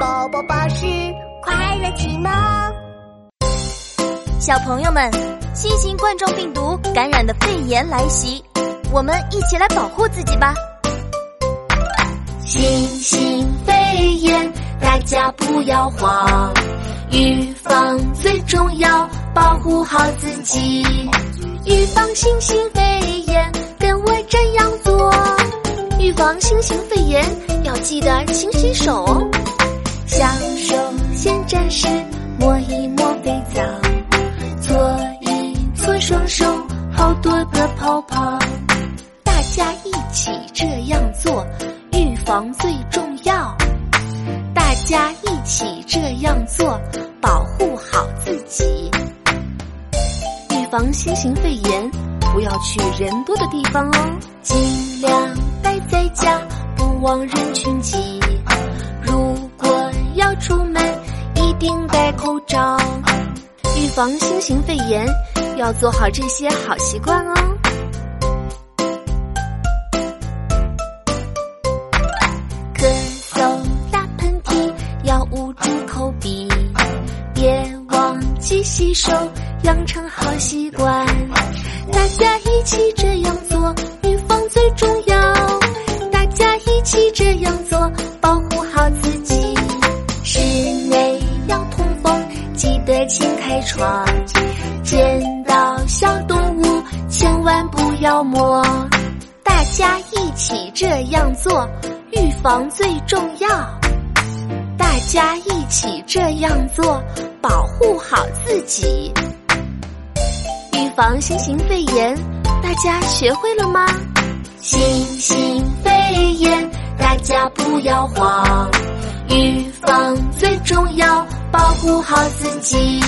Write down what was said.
宝宝巴士快乐启蒙。小朋友们，新型冠状病毒感染的肺炎来袭，我们一起来保护自己吧。新型肺炎，大家不要慌，预防最重要，保护好自己。预防新型肺炎，跟我这样做。预防新型肺炎，要记得勤洗手哦。小手先沾湿，抹一抹肥皂，搓一搓双手，好多的泡泡。大家一起这样做，预防最重要。大家一起这样做，保护好自己。预防新型肺炎，不要去人多的地方哦，尽量待在家，不往人群挤。防新型肺炎，要做好这些好习惯哦。咳嗽、打喷嚏要捂住口鼻，别忘记洗手，养成好习惯。大家一起这样做，预防最重要。大家一起这样做，保开窗。见到小动物，千万不要摸。大家一起这样做，预防最重要。大家一起这样做，保护好自己。预防新型肺炎，大家学会了吗？新型肺炎，大家不要慌，预防最重要，保护好自己。